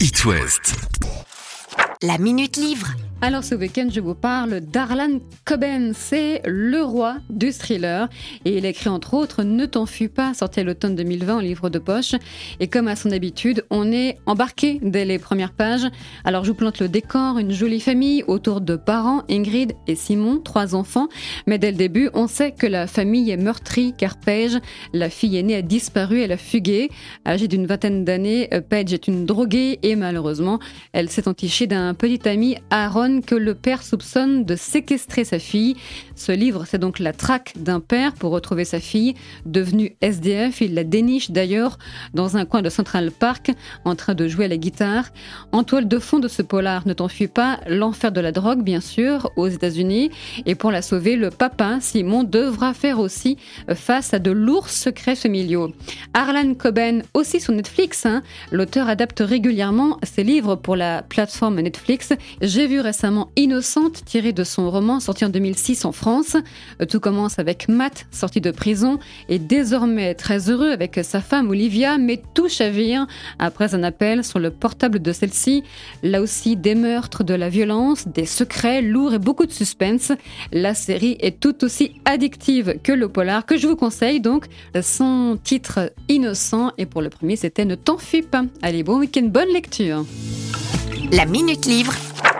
It West. La Minute Livre. Alors ce week-end, je vous parle d'Arlan Coben. C'est le roi du thriller. Et il écrit entre autres Ne t'en fus pas, sorti à l'automne 2020 en livre de poche. Et comme à son habitude, on est embarqué dès les premières pages. Alors je vous plante le décor, une jolie famille autour de parents, Ingrid et Simon, trois enfants. Mais dès le début, on sait que la famille est meurtrie car Paige, la fille aînée, a disparu, elle a fugué. Âgée d'une vingtaine d'années, Paige est une droguée et malheureusement, elle s'est entichée d'un petit ami, Aaron que le père soupçonne de séquestrer sa fille. Ce livre, c'est donc la traque d'un père pour retrouver sa fille, devenue SDF. Il la déniche d'ailleurs dans un coin de Central Park, en train de jouer à la guitare. En toile de fond de ce polar, ne t'enfuis pas, l'enfer de la drogue, bien sûr, aux États-Unis. Et pour la sauver, le papa, Simon, devra faire aussi face à de lourds secrets familiaux. Arlan Coben, aussi sur Netflix, hein. l'auteur adapte régulièrement ses livres pour la plateforme Netflix. J'ai vu récemment récemment Innocente, tirée de son roman sorti en 2006 en France. Euh, tout commence avec Matt, sorti de prison, et désormais très heureux avec sa femme Olivia, mais tout chavire après un appel sur le portable de celle-ci. Là aussi, des meurtres, de la violence, des secrets lourds et beaucoup de suspense. La série est tout aussi addictive que le polar, que je vous conseille donc. Son titre Innocent, et pour le premier, c'était Ne t'en fuis pas. Allez, bon week-end, bonne lecture. La Minute Livre